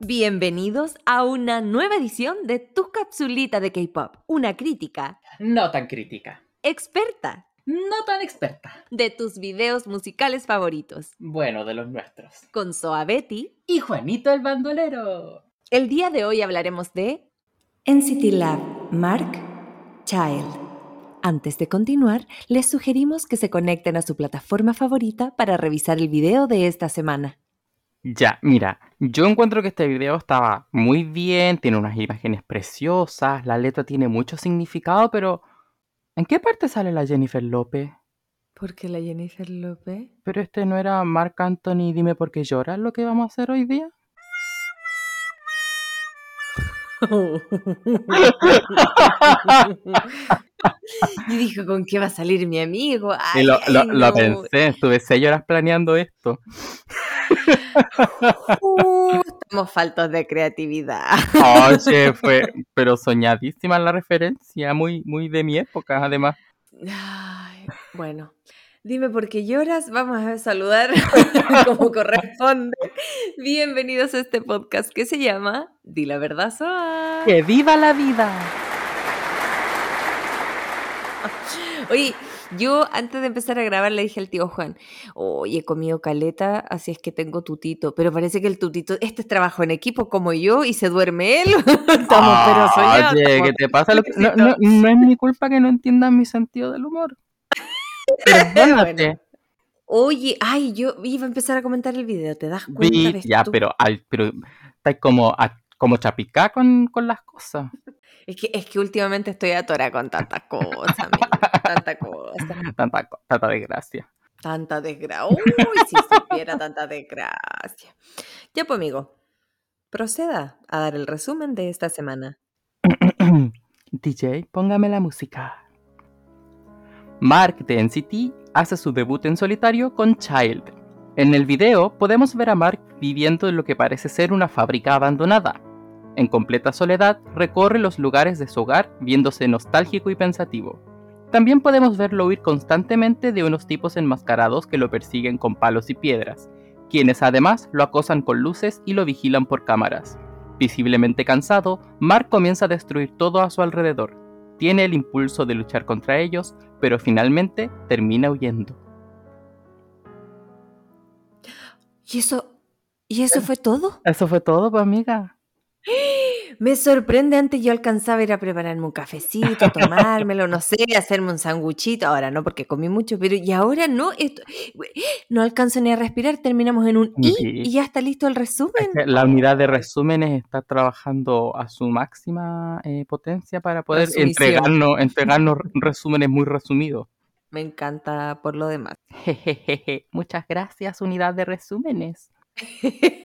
Bienvenidos a una nueva edición de Tu Capsulita de K-Pop, una crítica No tan crítica. experta No tan experta. de tus videos musicales favoritos, Bueno, de los nuestros. con Soa Betty. Y Juanito el bandolero. El día de hoy hablaremos de NCT Lab, Mark, Child. Antes de continuar, les sugerimos que se conecten a su plataforma favorita para revisar el video de esta semana. Ya, mira, yo encuentro que este video estaba muy bien, tiene unas imágenes preciosas, la letra tiene mucho significado, pero ¿en qué parte sale la Jennifer López? ¿Por qué la Jennifer López? Pero este no era Marc Anthony, dime por qué lloras lo que vamos a hacer hoy día. y dijo, ¿con qué va a salir mi amigo? Y Ay, lo, lo- ay, lo no. pensé, estuve seis horas planeando esto. Uh, estamos faltos de creatividad. Oye, fue, pero soñadísima la referencia, muy, muy de mi época, además. Ay, bueno, dime por qué lloras. Vamos a saludar como corresponde. Bienvenidos a este podcast que se llama Di la verdad, Soa. ¡Que viva la vida! Oye, yo antes de empezar a grabar le dije al tío Juan, oye, he comido caleta, así es que tengo tutito. Pero parece que el tutito, este es trabajo en equipo como yo y se duerme él. Estamos pero soñados. Oye, ¿qué te pasa? Lo que- no, no- no es mi culpa que no entiendan mi sentido del humor. Perdónate. Oye, ay, yo iba a empezar a comentar el video, ¿te das cuenta? Vi- ya, tú? pero, ay, pero estás como, a- como chapicá con, con las cosas. Es que, es que últimamente estoy atorada con tantas cosas, amigo, tanta cosa, Tanta, tanta desgracia. tanta desgracia. Uy, si supiera tanta desgracia. Ya pues, amigo, proceda a dar el resumen de esta semana. DJ, póngame la música. Mark de NCT hace su debut en solitario con Child. En el video podemos ver a Mark viviendo en lo que parece ser una fábrica abandonada. En completa soledad recorre los lugares de su hogar viéndose nostálgico y pensativo. También podemos verlo huir constantemente de unos tipos enmascarados que lo persiguen con palos y piedras, quienes además lo acosan con luces y lo vigilan por cámaras. Visiblemente cansado, Mark comienza a destruir todo a su alrededor. Tiene el impulso de luchar contra ellos, pero finalmente termina huyendo. ¿Y eso, y eso fue todo? Eso fue todo, pues amiga. Me sorprende, antes yo alcanzaba a ir a prepararme un cafecito, tomármelo, no sé, hacerme un sanguchito, ahora no porque comí mucho, pero y ahora no, esto, no alcanzo ni a respirar, terminamos en un I y ya está listo el resumen. La unidad de resúmenes está trabajando a su máxima eh, potencia para poder Resumición. entregarnos, entregarnos resúmenes muy resumidos. Me encanta por lo demás. Jejeje. Muchas gracias, unidad de resúmenes.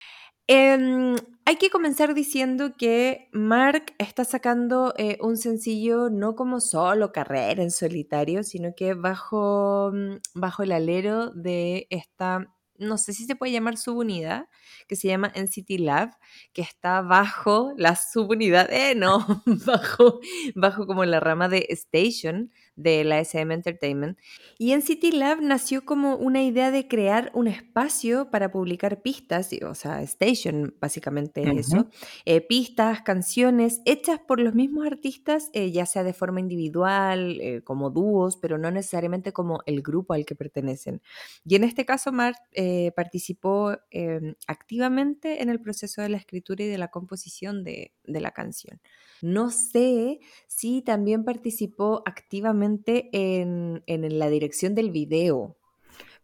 Em, hay que comenzar diciendo que Mark está sacando eh, un sencillo no como solo carrera en solitario, sino que bajo, mm, bajo el alero de esta, no sé si se puede llamar subunidad, que se llama NCT Lab, que está bajo la subunidad, eh, no, bajo, bajo como la rama de Station de la SM Entertainment. Y NCT Lab nació como una idea de crear un espacio para publicar pistas, o sea, Station básicamente Ujú. eso, eh, pistas, canciones hechas por los mismos artistas, eh, ya sea de forma individual, eh, como dúos, pero no necesariamente como el grupo al que pertenecen. Y en este caso, Mark eh, participó eh, activamente en el proceso de la escritura y de la composición de, de la canción. No sé si también participó activamente en, en la dirección del video,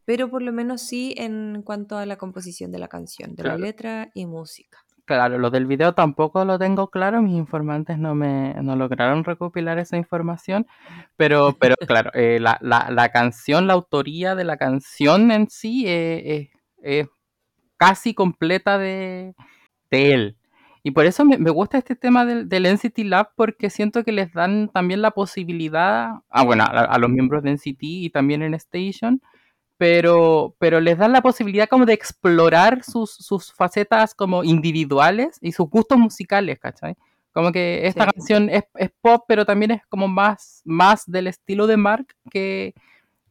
pero por lo menos sí en cuanto a la composición de la canción, de Claro. la letra y música. Claro, lo del video tampoco lo tengo claro, mis informantes no me no lograron recopilar esa información, pero, pero claro, eh, la, la- la canción, la autoría de la canción en sí eh, eh, es casi completa de, de él. Y por eso me, me gusta este tema del, del NCT Lab, porque siento que les dan también la posibilidad, ah, bueno, a, a los miembros de NCT y también en Station, pero, pero les dan la posibilidad como de explorar sus, sus facetas como individuales y sus gustos musicales, ¿cachai? Como que esta Sí. canción es, es pop, pero también es como más, más del estilo de Mark que,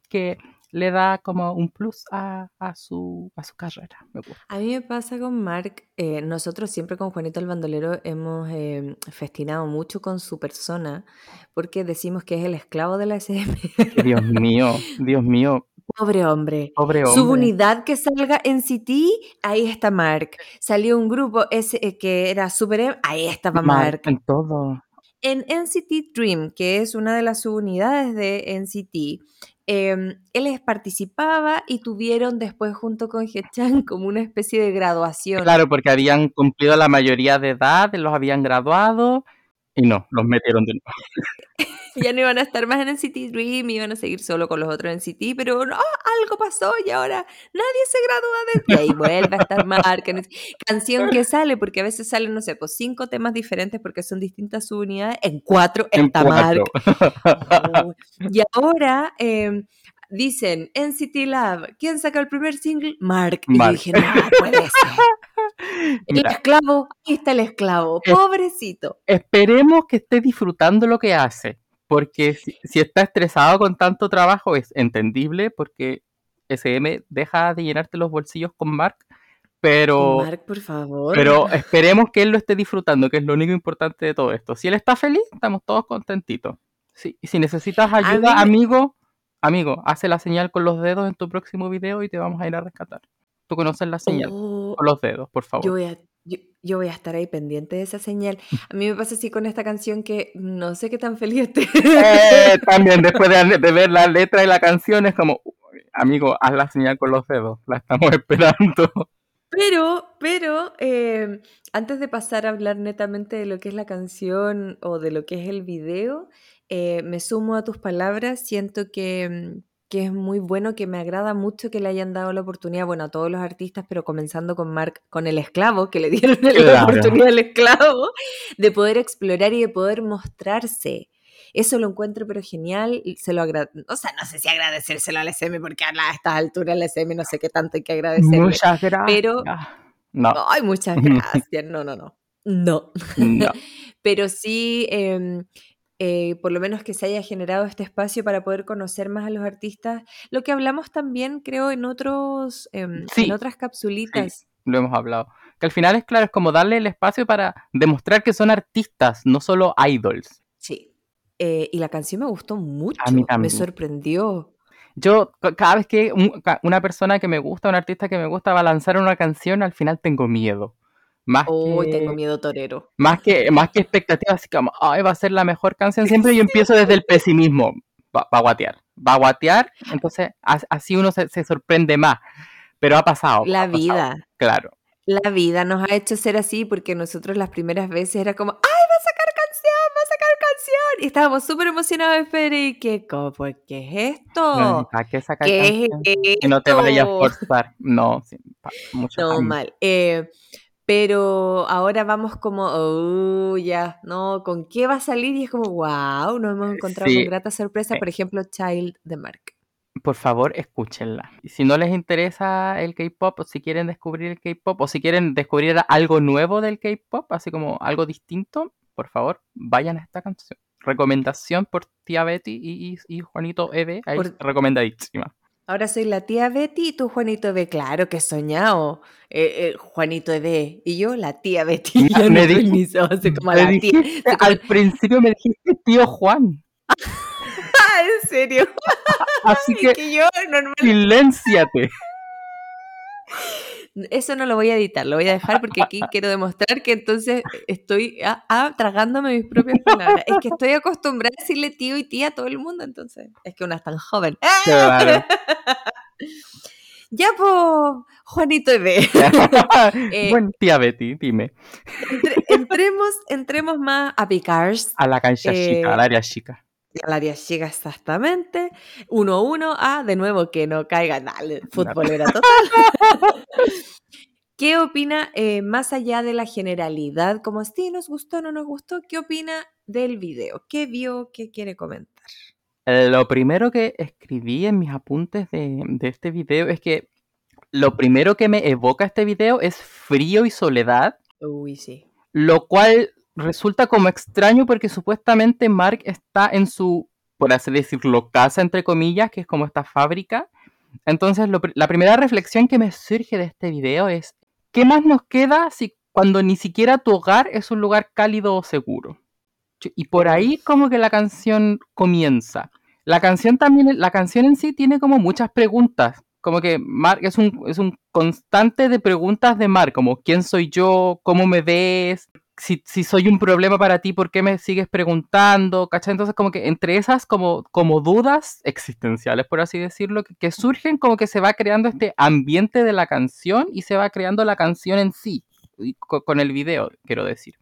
que le da como un plus a, a su, a su carrera. Me gusta. A mí me pasa con Mark, eh, nosotros siempre con Juanito el Bandolero hemos eh, festinado mucho con su persona porque decimos que es el esclavo de la SM. Dios mío, Dios mío, Pobre hombre. pobre Su hombre. unidad que salga en City, ahí está Mark. Salió un grupo ese eh, que era Super M, ahí estaba Mark. Mark en todo. En NCT Dream, que es una de las subunidades de NCT, eh, él les participaba y tuvieron después junto con Hechan como una especie de graduación. Claro, porque habían cumplido la mayoría de edad, los habían graduado y no, los metieron de nuevo. Ya no iban a estar más en NCT Dream, iban a seguir solo con los otros NCT, pero no, algo pasó y ahora nadie se gradúa de... Y ahí vuelve a estar Mark. Canción que sale, porque a veces salen, no sé, pues cinco temas diferentes porque son distintas subunidades. En cuatro En cuatro. Mark. Oh, Y ahora eh, dicen NCT Lab, ¿quién saca el primer single? Mark. Y yo Mark. dije, no puede ser. El esclavo, ahí está el esclavo, Es- pobrecito. esperemos que esté disfrutando lo que hace, porque si, si está estresado con tanto trabajo es entendible, porque SM deja de llenarte los bolsillos con Mark, pero, Mark, por favor. pero esperemos que él lo esté disfrutando, que es lo único importante de todo esto. Si él está feliz, estamos todos contentitos. Y si necesitas ayuda, amigo, amigo, hace la señal con los dedos en tu próximo video y te vamos a ir a rescatar. Tú conoces la señal Oh, con los dedos, por favor. yo, voy a, yo, yo voy a estar ahí pendiente de esa señal. A mí me pasa así con esta canción que no sé qué tan feliz esté. Eh, también después de, de ver la letra y la canción es como, "Uy, amigo, haz la señal con los dedos, la estamos esperando. Pero, pero, eh, antes de pasar a hablar netamente de lo que es la canción o de lo que es el video, eh, me sumo a tus palabras. Siento que, mm, que es muy bueno, que me agrada mucho que le hayan dado la oportunidad, bueno, a todos los artistas, pero comenzando con Mark, con el esclavo, que le dieron la oportunidad al esclavo, de poder explorar y de poder mostrarse. Eso lo encuentro pero genial, se lo o sea, no sé si agradecérselo al SM, porque a la- a estas alturas al SM no sé qué tanto hay que agradecerle. Muchas gracias. pero- No, Ay, muchas gracias. No, no, no. No. no. Pero sí, em, eh, por lo menos que se haya generado este espacio para poder conocer más a los artistas. Lo que hablamos también, creo, en otros, em, Sí, en otras capsulitas. lo hemos hablado. Que al final es claro, es como darle el espacio para demostrar que son artistas, no solo idols. Sí. Eh, y la canción me gustó mucho. mí Me sorprendió. Yo, ca- cada vez que un- una persona que me gusta, un artista que me gusta va a lanzar una canción, al final tengo miedo. Más Uy, que, tengo miedo torero. más que, más que expectativas, así como, ay, va a ser la mejor canción. Siempre yo empiezo desde el pesimismo. Va, va a guatear. Va a guatear, entonces as- así uno se, se sorprende más. Pero ha pasado. La ha pasado, vida. Claro. La vida nos ha hecho ser así porque nosotros las primeras veces era como, ¡ay, va a sacar canción! ¡Va a sacar canción! Y estábamos súper emocionados que, ¿cómo? ¿Por ¿qué es esto? ¿Para qué sacar ¿Qué es canción? Que no te vayas a esto? forzar. No, sí, mucho No, mal. Eh, pero ahora vamos como, oh, ya, no, ¿con qué va a salir? Y es como, wow, nos hemos encontrado Sí. con grata sorpresa. Eh. Por ejemplo, Child de Mark. por favor, escúchenla. Y si no les interesa el K-pop, o si quieren descubrir el K-pop, o si quieren descubrir algo nuevo del K-pop, así como algo distinto, por favor, vayan a esta canción. Recomendación por tía Betty y, y- y Juanito Eve, ahí Por- recomendadísima. Ahora soy la tía Betty y tú, Juanito B. Claro que soñado. Eh, eh, Juanito E. Y yo, la tía Betty. Me- Ya no me soy dij- ni so- soy como Me la tía. como- al principio me dijiste tío Juan, en serio. así que que yo normal. silénciate. Eso no lo voy a editar, lo voy a dejar porque aquí quiero demostrar que entonces estoy ah, ah, tragándome mis propias palabras. Es que estoy acostumbrada a decirle tío y tía a todo el mundo, entonces es que una es tan joven. ¡Ah! Claro. Ya, pues, Juanito B. Eh, bueno, tía Betty, dime. Entre- entremos, entremos más a Picars. A la cancha Eh, chica, al área chica. Al área llega exactamente. 1-1. Ah, de nuevo que no caiga. Dale, futbolera total. ¿Qué opina, eh, más allá de la generalidad, como si nos gustó o no nos gustó, qué opina del video? ¿Qué vio? ¿Qué quiere comentar? Eh, Lo primero que escribí en mis apuntes de, de este video es que lo primero que me evoca este video es frío y soledad, Uy, sí. lo cual resulta como extraño porque supuestamente Mark está en su, por así decirlo, casa, entre comillas, que es como esta fábrica. Entonces, la primera reflexión que me surge de este video es, ¿qué más nos queda si cuando ni siquiera tu hogar es un lugar cálido o seguro? Y por ahí como que la canción comienza. La canción también, la canción en sí tiene como muchas preguntas. Como que Mark es un, es un constante de preguntas de Mark, como ¿quién soy yo? ¿Cómo me ves? Si, soy un problema para ti, ¿por qué me sigues preguntando? ¿Cachai? Entonces, como que entre esas como, como dudas existenciales, por así decirlo, que, que, surgen, como que se va creando este ambiente de la canción y se va creando la canción en sí, con, con el video, quiero decir.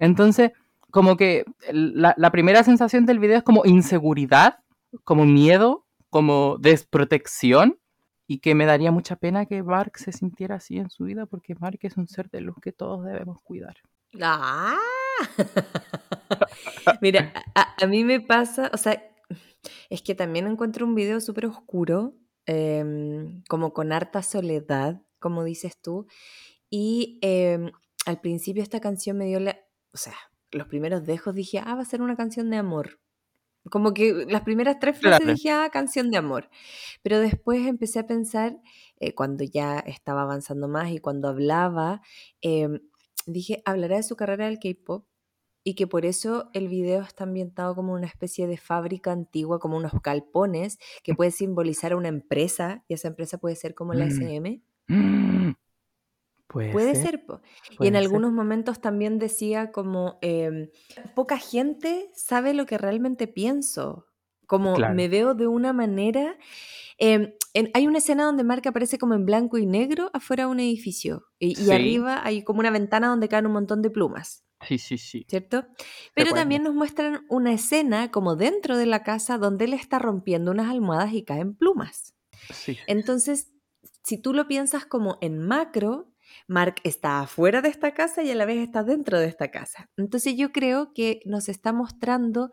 Entonces, como que la, la, primera sensación del video es como inseguridad, como miedo, como desprotección, y que me daría mucha pena que Mark se sintiera así en su vida, porque Mark es un ser de luz que todos debemos cuidar. ¡Ah! Mira, a, a, mí me pasa, o sea, es que también encuentro un video súper oscuro, eh, como con harta soledad, como dices tú, y eh, al principio esta canción me dio la, o sea, los primeros dejos dije, ah, va a ser una canción de amor. Como que las primeras tres frases Claro. dije, ah, canción de amor. Pero después empecé a pensar, eh, cuando ya estaba avanzando más y cuando hablaba, eh, dije, hablará de su carrera del K-pop y que por eso el video está ambientado como una especie de fábrica antigua, como unos galpones, que puede simbolizar a una empresa y esa empresa puede ser como la Mm. SM. Mm. Puede, Puede ser, ser, po. Y en ser. algunos momentos también decía como, em, poca gente sabe lo que realmente pienso, como Claro. me veo de una manera. em, en- hay una escena donde Mark aparece como en blanco y negro afuera de un edificio y, arriba hay como una ventana donde caen un montón de plumas. Sí, sí, sí. ¿Cierto? Pero también nos muestran una escena como dentro de la casa donde él está rompiendo unas almohadas y caen plumas. Sí. Entonces, si tú lo piensas como en macro, Mark está afuera de esta casa y a la vez está dentro de esta casa. Entonces yo creo que nos está mostrando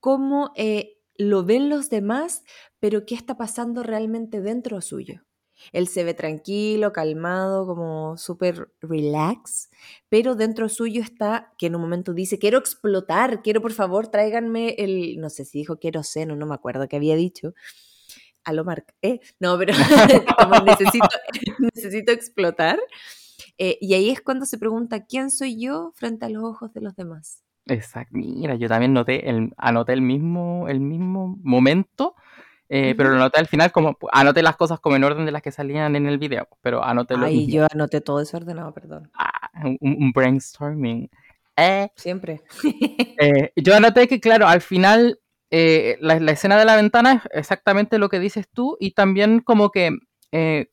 cómo eh, lo ven los demás, pero qué está pasando realmente dentro suyo. Él se ve tranquilo, calmado, como súper relax, pero dentro suyo está que en un momento dice, quiero explotar, quiero por favor tráiganme el, no sé si dijo quiero seno, no me acuerdo qué había dicho, a lo Mark, ¿eh? No, pero necesito, necesito explotar. Eh, y ahí es cuando se pregunta, ¿quién soy yo frente a los ojos de los demás? Exacto. Mira, yo también noté el, anoté el mismo, el mismo momento, eh, pero lo anoté al final como anoté las cosas como en orden de las que salían en el video, pero anoté lo Ay, mismo. yo anoté todo desordenado, perdón. Ah, un, un brainstorming. Eh, Siempre. eh, yo anoté que, claro, al final la, la escena de la ventana es exactamente lo que dices tú y también como que,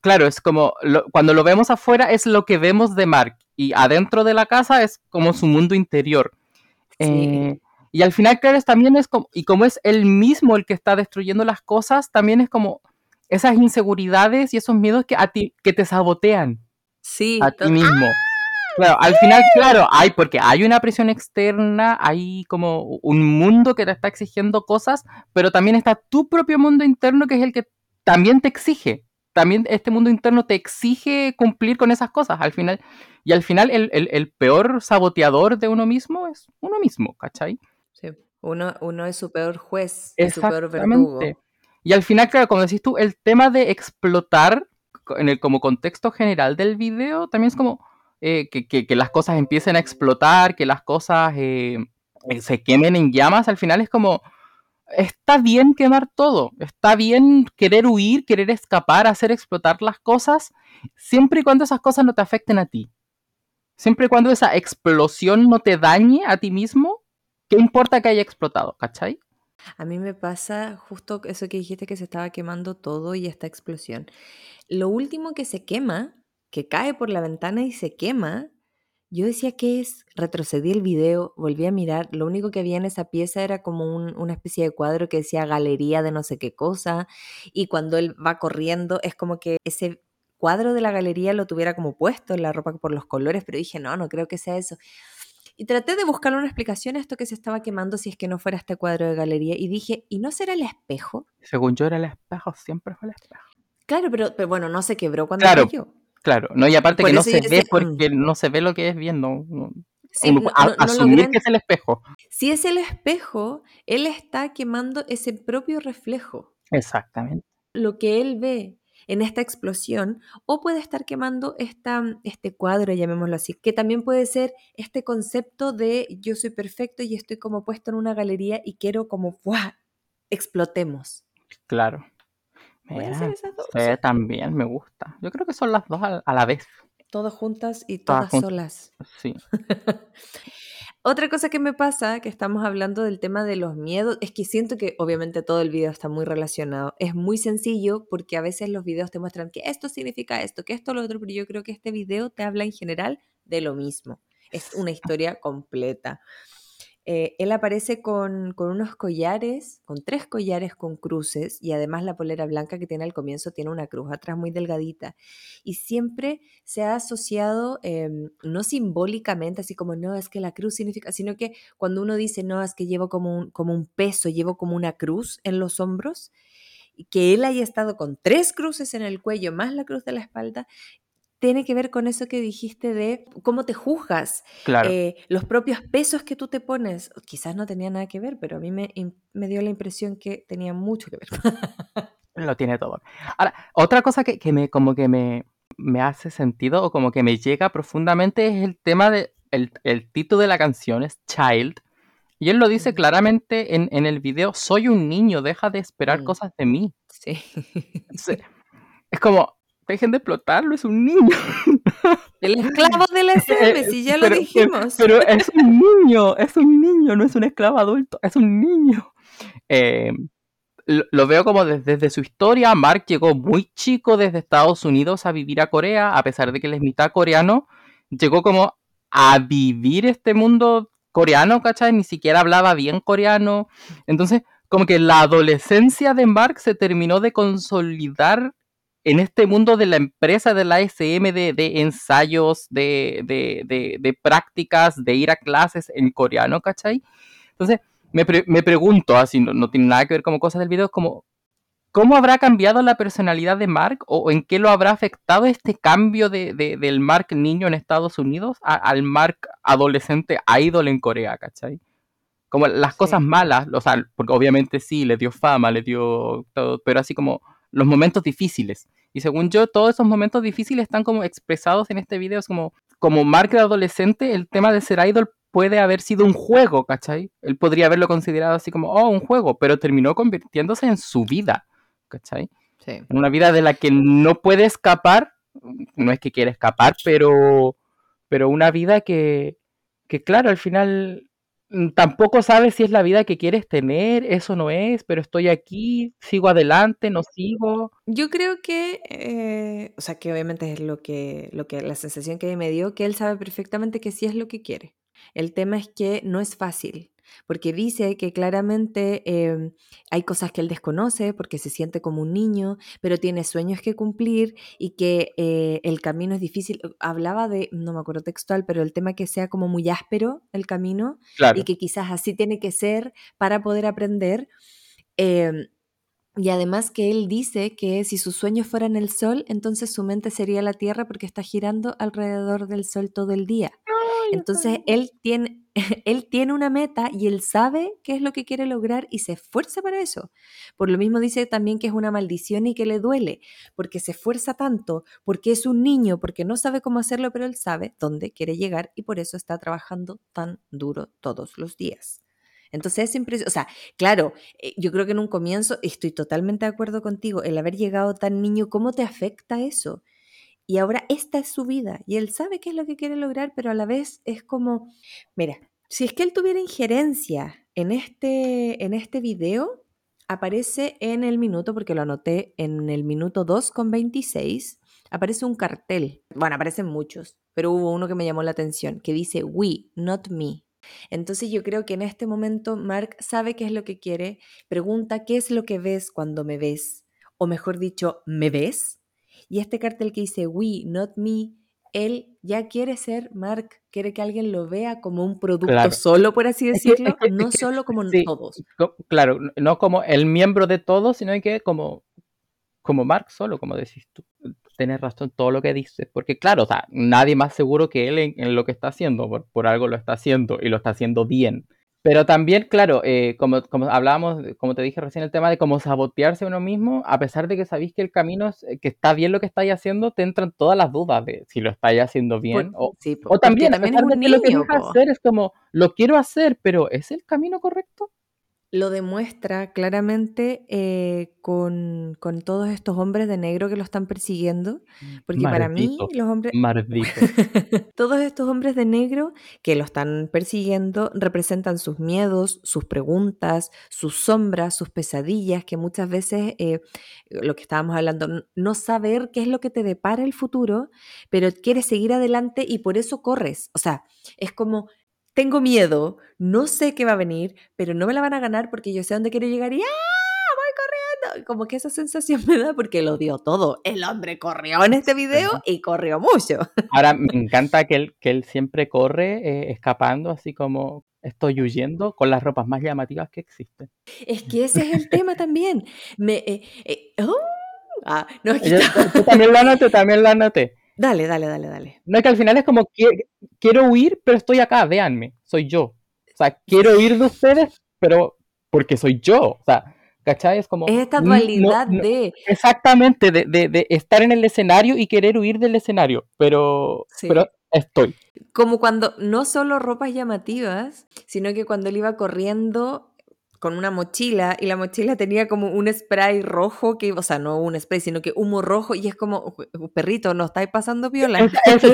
claro, es como lo- cuando lo vemos afuera es lo que vemos de Mark y adentro de la casa es como su mundo interior. Sí. Eh, y al final, claro, es también es como, y como es él mismo el que está destruyendo las cosas, también es como esas inseguridades y esos miedos que a ti, que te sabotean Sí, a ti mismo. Claro, al final, claro, hay, porque hay una presión externa, hay como un mundo que te está exigiendo cosas, pero también está tu propio mundo interno que es el que también te exige. También este mundo interno te exige cumplir con esas cosas al final. Y al final el, el- el peor saboteador de uno mismo es uno mismo, ¿cachai? sí. Uno, uno es su peor juez y su peor verdugo. Y al final, claro, como decís tú, el tema de explotar en el como contexto general del video también es como eh, que, que- que las cosas empiecen a explotar, que las cosas eh, eh, se quemen en llamas, al final es como, está bien quemar todo, está bien querer huir, querer escapar, hacer explotar las cosas, siempre y cuando esas cosas no te afecten a ti. Siempre y cuando esa explosión no te dañe a ti mismo, ¿qué importa que haya explotado? ¿Cachai? A mí me pasa justo eso que dijiste que se estaba quemando todo y esta explosión. Lo último que se quema, que cae por la ventana y se quema, yo decía que es, retrocedí el video, volví a mirar, lo único que había en esa pieza era como un- una especie de cuadro que decía galería de no sé qué cosa, y cuando él va corriendo es como que ese cuadro de la galería lo tuviera como puesto en la ropa por los colores, pero dije, no, no creo que sea eso. Y traté de buscar una explicación a esto que se estaba quemando si es que no fuera este cuadro de galería. Y dije, ¿y no será el espejo? Según yo era el espejo, siempre fue el espejo. Claro, pero, pero bueno, no se quebró cuando Claro. cayó. Claro, no, y aparte Por que no se ve decía, porque no se ve lo que es viendo. no. Sí, Uno- no- a- no- no asumir que es el espejo. Si es el espejo, él está quemando ese propio reflejo, Exactamente. lo que él ve en esta explosión, o puede estar quemando esta, este cuadro, llamémoslo así, que también puede ser este concepto de yo soy perfecto y estoy como puesto en una galería y quiero como ¡buah! explotemos. Claro. Esas dos sí, también me gusta. Yo creo que son las dos a, la vez. Todas juntas y Todas todas solas. Sí. Otra cosa que me pasa, que estamos hablando del tema de los miedos, es que siento que obviamente todo el video está muy relacionado. Es muy sencillo porque a veces los videos te muestran que esto significa esto, que esto lo otro, pero yo creo que este video te habla en general de lo mismo. Es una historia completa. Eh, él aparece con, con unos collares, con tres collares con cruces y además la polera blanca que tiene al comienzo tiene una cruz atrás muy delgadita. Y siempre se ha asociado, em, no simbólicamente, así como, no, es que la cruz significa, sino que cuando uno dice, no, es que llevo como un, como un peso, llevo como una cruz en los hombros, que él haya estado con tres cruces en el cuello más la cruz de la espalda, tiene que ver con eso que dijiste de cómo te juzgas, Claro. eh, los propios pesos que tú te pones. Quizás no tenía nada que ver, pero a mí me, dio la impresión que tenía mucho que ver. Lo tiene todo. Ahora, otra cosa que, que me como que me, me hace sentido o como que me llega profundamente es el tema de el, el título de la canción es Child. Y él lo dice claramente en, en el video, soy un niño, deja de esperar cosas de mí. sí. Es como, dejen de explotarlo, es un niño. El esclavo del SM, si ya lo Pero- dijimos. Pero es un niño, es un niño, no es un esclavo adulto, es un niño. Eh, lo, lo veo como des- desde, su historia. Mark llegó muy chico desde Estados Unidos a vivir a Corea, a pesar de que él es mitad coreano. Llegó como a vivir este mundo coreano, ¿cachai? Ni siquiera hablaba bien coreano. Entonces, como que la adolescencia de Mark se terminó de consolidar en este mundo de la empresa de la SM, de, de ensayos, de, de, de- prácticas, de ir a clases en coreano, ¿cachai? Entonces, me, pre- me pregunto, así no, no tiene nada que ver como cosas del video, como, ¿cómo habrá cambiado la personalidad de Mark o en qué lo habrá afectado este cambio de, de- del Mark niño en Estados Unidos a- al Mark adolescente idol en Corea, ¿cachai? Como las Sí. cosas malas, o sea, porque obviamente sí, le dio fama, le dio todo, pero así como los momentos difíciles. Y según yo, todos esos momentos difíciles están como expresados en este video. Es como, como Mark de adolescente, el tema de ser idol puede haber sido un juego, ¿cachai? Él podría haberlo considerado así como, oh, un juego, pero terminó convirtiéndose en su vida, ¿cachai? Sí. En una vida de la que no puede escapar, no es que quiera escapar, pero, pero una vida que, que claro, al final tampoco sabes si es la vida que quieres tener, eso no es, pero estoy aquí, sigo adelante, no sigo. Yo creo que, eh, o sea, que obviamente es lo que, lo que, la sensación que me dio, que él sabe perfectamente que sí es lo que quiere. El tema es que no es fácil, porque dice que claramente eh, hay cosas que él desconoce porque se siente como un niño, pero tiene sueños que cumplir y que eh, el camino es difícil. Hablaba de, no me acuerdo textual, pero el tema que sea como muy áspero el camino Claro, y que quizás así tiene que ser para poder aprender. Em, y además que él dice que si sus sueños fueran el sol, entonces su mente sería la Tierra porque está girando alrededor del sol todo el día. Entonces él tiene, él tiene una meta y él sabe qué es lo que quiere lograr y se esfuerza para eso. Por lo mismo dice también que es una maldición y que le duele, porque se esfuerza tanto, porque es un niño, porque no sabe cómo hacerlo, pero él sabe dónde quiere llegar y por eso está trabajando tan duro todos los días. Entonces es impresionante, o sea, claro, eh, yo creo que en un comienzo estoy totalmente de acuerdo contigo, el haber llegado tan niño, ¿cómo te afecta eso? Y ahora esta es su vida y él sabe qué es lo que quiere lograr, pero a la vez es como, mira, si es que él tuviera injerencia en este, en este video, aparece en el minuto, porque lo anoté en el minuto 2 con 26, aparece un cartel, bueno, aparecen muchos, pero hubo uno que me llamó la atención, que dice, we, not me. Entonces yo creo que en este momento Mark sabe qué es lo que quiere, pregunta qué es lo que ves cuando me ves, o mejor dicho, ¿me ves? Y este cartel que dice we, not me, él ya quiere ser Mark, quiere que alguien lo vea como un producto Claro. solo, por así Es que- decirlo, es que- es no que solo como sí. todos. Claro, no como el miembro de todos, sino que como, como Mark solo, como decís tú. tienes razón todo lo que dices, porque claro, o sea, nadie más seguro que él en, en lo que está haciendo, por, por, algo lo está haciendo y lo está haciendo bien. Pero también, claro, eh, como, como hablábamos, como te dije recién, el tema de cómo sabotearse uno mismo, a pesar de que sabéis que el camino es, que está bien lo que estáis haciendo, te entran todas las dudas de si lo estáis haciendo bien. Por, o, sí, o también, también a pesar de que lo que hacer es como, lo quiero hacer, pero ¿es el camino correcto? Lo demuestra claramente eh, con, con, todos estos hombres de negro que lo están persiguiendo, porque Maldito, para mí los hombres... Todos estos hombres de negro que lo están persiguiendo representan sus miedos, sus preguntas, sus sombras, sus pesadillas, que muchas veces, eh, lo que estábamos hablando, no saber qué es lo que te depara el futuro, pero quieres seguir adelante y por eso corres. O sea, es como tengo miedo, no sé qué va a venir, pero no me la van a ganar porque yo sé dónde quiero llegar y ¡ah! voy corriendo. Como que esa sensación me da porque lo dio todo. El hombre corrió en este video y corrió mucho. Ahora, me encanta que él, que él siempre corre eh, escapando, así como estoy huyendo, con las ropas más llamativas que existen. Es que ese es el tema también. Me, eh, eh, oh, ah, no, Yo, tú también lo anoté, también lo anoté. Dale, dale, dale, dale. No, es que al final es como, que, quiero huir, pero estoy acá, véanme, soy yo. O sea, quiero huir de ustedes, pero porque soy yo. O sea, ¿cachai? Es como... Es esta dualidad no, no, de... Exactamente, de, de, de, estar en el escenario y querer huir del escenario, pero, sí. pero estoy. Como cuando no solo ropas llamativas, sino que cuando él iba corriendo con una mochila y la mochila tenía como un spray rojo, que, o sea, no un spray, sino que humo rojo y es como, perrito, no estáis pasando viola.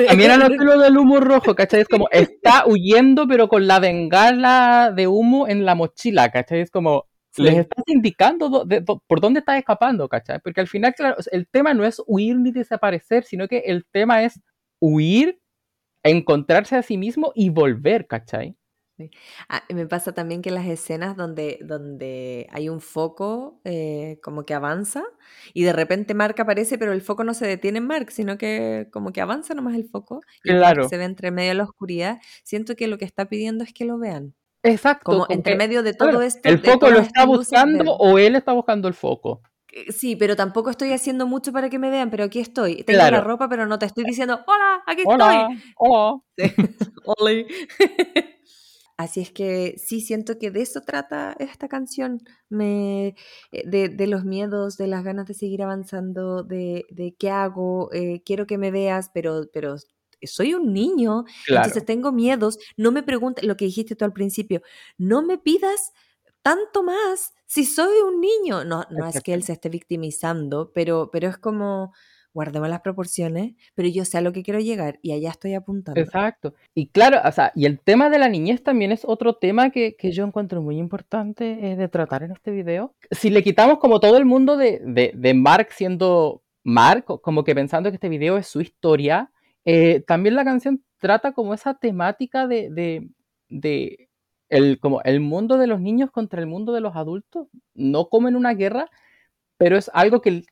También anoté lo del humo rojo, ¿cachai? Es como, está huyendo pero con la bengala de humo en la mochila, ¿cachai? Es como, sí. les estás indicando do, de, do, por dónde estás escapando, ¿cachai? Porque al final, claro, el tema no es huir ni desaparecer, sino que el tema es huir, encontrarse a sí mismo y volver, ¿cachai? Ah, me pasa también que las escenas donde, donde hay un foco eh, como que avanza y de repente Mark aparece, pero el foco no se detiene en Mark, sino que como que avanza nomás el foco y claro. se ve entre medio de la oscuridad. Siento que lo que está pidiendo es que lo vean. Exacto. Como entre medio de todo claro, esto. ¿El foco lo está buscando o él está buscando el foco? Sí, pero tampoco estoy haciendo mucho para que me vean, pero aquí estoy. Tengo claro. la ropa, pero no te estoy diciendo, hola, aquí hola, estoy. Hola. Sí. Así es que sí siento que de eso trata esta canción, me, eh, de, de, los miedos, de las ganas de seguir avanzando, de, de qué hago, eh, quiero que me veas, pero, pero soy un niño, claro. entonces tengo miedos, no me preguntes lo que dijiste tú al principio, no me pidas tanto más si soy un niño. No, no es que él se esté victimizando, pero, pero es como guardemos las proporciones, pero yo sé a lo que quiero llegar y allá estoy apuntando. Exacto. Y claro, o sea, y el tema de la niñez también es otro tema que, que yo encuentro muy importante eh, de tratar en este video. Si le quitamos como todo el mundo de, de, de Mark siendo Mark, como que pensando que este video es su historia, eh, también la canción trata como esa temática de, de, de el, como el mundo de los niños contra el mundo de los adultos, no como en una guerra, pero es algo que,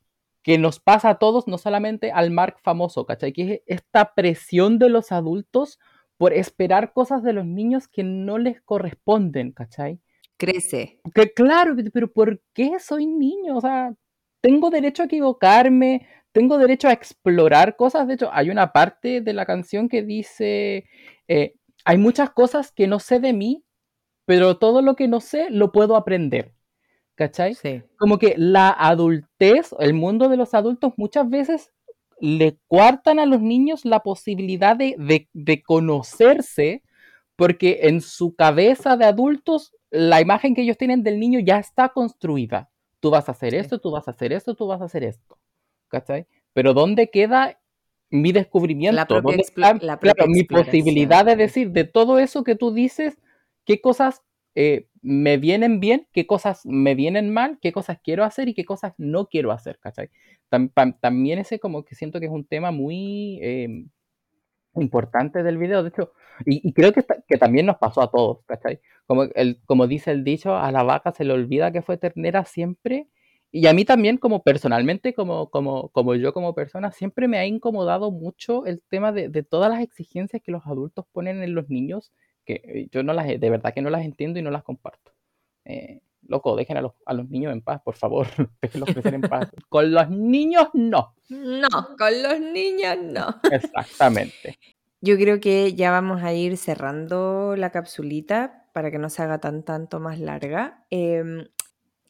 que nos pasa a todos, no solamente al Mark famoso, ¿cachai? Que es esta presión de los adultos por esperar cosas de los niños que no les corresponden, ¿cachai? Crece. Que claro, pero ¿por qué soy niño? O sea, tengo derecho a equivocarme, tengo derecho a explorar cosas. De hecho, hay una parte de la canción que dice, eh, hay muchas cosas que no sé de mí, pero todo lo que no sé lo puedo aprender. ¿Cachai? Sí. Como que la adultez, el mundo de los adultos muchas veces le cuartan a los niños la posibilidad de, de, de, conocerse porque en su cabeza de adultos la imagen que ellos tienen del niño ya está construida. Tú vas a hacer sí. esto, tú vas a hacer esto, tú vas a hacer esto. ¿Cachai? Pero ¿dónde queda mi descubrimiento? La ¿Dónde está, la claro, mi posibilidad de decir de todo eso que tú dices, qué cosas eh, me vienen bien, qué cosas me vienen mal, qué cosas quiero hacer y qué cosas no quiero hacer, ¿cachai? Tam, tam, también ese como que siento que es un tema muy eh, importante del video, de hecho, y, y creo que, que, también nos pasó a todos, ¿cachai? Como, el, como dice el dicho, a la vaca se le olvida que fue ternera siempre, y a mí también como personalmente, como, como, como yo como persona, siempre me ha incomodado mucho el tema de, de todas las exigencias que los adultos ponen en los niños, que yo no las, de verdad que no las entiendo y no las comparto. Eh, loco, dejen a los, a los niños en paz, por favor. Déjenlos crecer en paz. Con los niños, no. No, con los niños no. Exactamente. Yo creo que ya vamos a ir cerrando la capsulita para que no se haga tan tanto más larga. Em,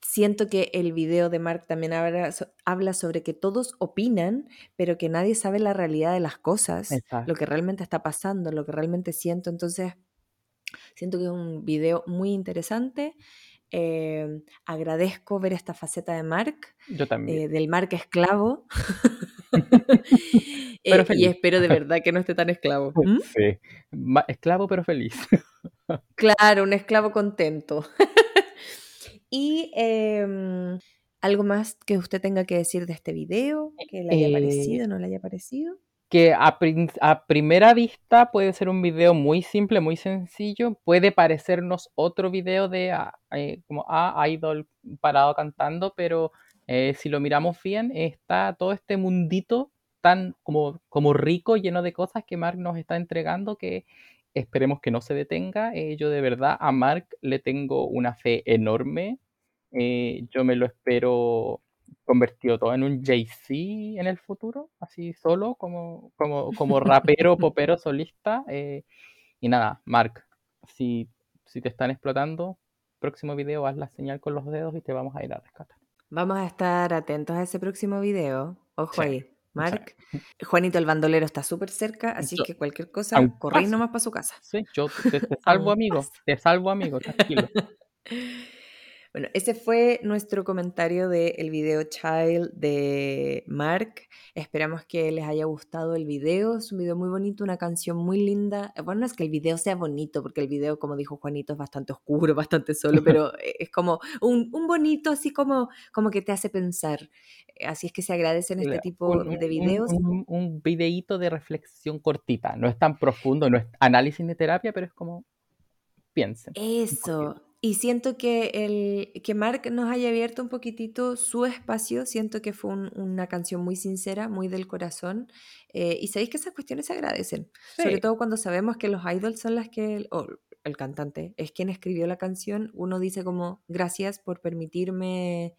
siento que el video de Mark también habla, so- habla sobre que todos opinan, pero que nadie sabe la realidad de las cosas, Exacto. lo que realmente está pasando, lo que realmente siento. Entonces, siento que es un video muy interesante. Em, agradezco ver esta faceta de Mark, Yo también. eh, del Mark esclavo. Pero Eh, y espero de verdad que no esté tan esclavo. ¿Mm? Sí. Esclavo pero feliz. Claro, un esclavo contento. y em, algo más que usted tenga que decir de este video, que le haya Eh, parecido, no le haya parecido. Que a, primera vista puede ser un video muy simple, muy sencillo. Puede parecernos otro video de ah, eh, como a idol parado cantando, pero eh, si lo miramos bien, está todo este mundito tan como, como rico, lleno de cosas que Mark nos está entregando que esperemos que no se detenga. Eh, yo de verdad a Mark le tengo una fe enorme. Eh, yo me lo espero convertido todo en un Jay-Z en el futuro, así solo, como, como, como rapero, popero, solista. eh, y nada, Mark, si, si te están explotando, próximo video haz la señal con los dedos y te vamos a ir a rescatar. Vamos a estar atentos a ese próximo video. Ojo Sí, ahí, Mark. Juanito el bandolero está súper cerca, así Yo- que cualquier cosa, corrí paso. nomás para su casa. Sí, yo te, te salvo, amigo, te salvo, amigo, tranquilo. Bueno, ese fue nuestro comentario del video Child de Mark. Esperamos que les haya gustado el video. Es un video muy bonito, una canción muy linda. Eh, Bueno, no es que el video sea bonito, porque el video, como dijo Juanito, es bastante oscuro, bastante solo, pero es como un, un bonito, así como, como que te hace pensar. Eh, Así es que se agradecen este tipo un, de videos. un- un videíto de reflexión cortita. No es tan profundo, no es análisis de terapia, pero es como piensen. Eso. Y siento que, el, que Mark nos haya abierto un poquitito su espacio, siento que fue un- una canción muy sincera, muy del corazón. eh, y sabéis que esas cuestiones se agradecen, sobre todo cuando sabemos que los idols son las que, el- o el cantante es quien escribió la canción, uno dice como, gracias por permitirme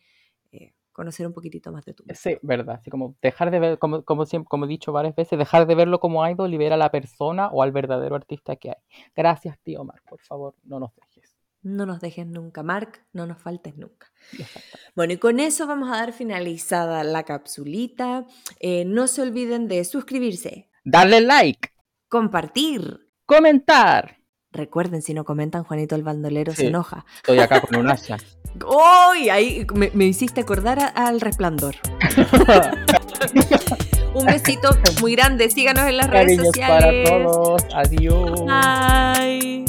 eh, conocer un poquitito más de tu música". Sí, verdad. Así como dejar de ver, como, como, siempre, como he dicho varias veces, dejar de verlo como idol y ver a la persona o al verdadero artista que hay. Gracias, tío Mark, por favor, no nos dejes. No nos dejes nunca, Mark, no nos faltes nunca. Bueno, y con eso vamos a dar finalizada la capsulita. Eh, no se olviden de suscribirse, Darle like, compartir. comentar. Recuerden, si no comentan, Juanito el bandolero se enoja. Estoy acá con un hacha. ¡Uy! Ahí me, me hiciste acordar a- al resplandor. Un besito muy grande. Síganos en las redes Cariños para sociales. todos. Adiós. Bye.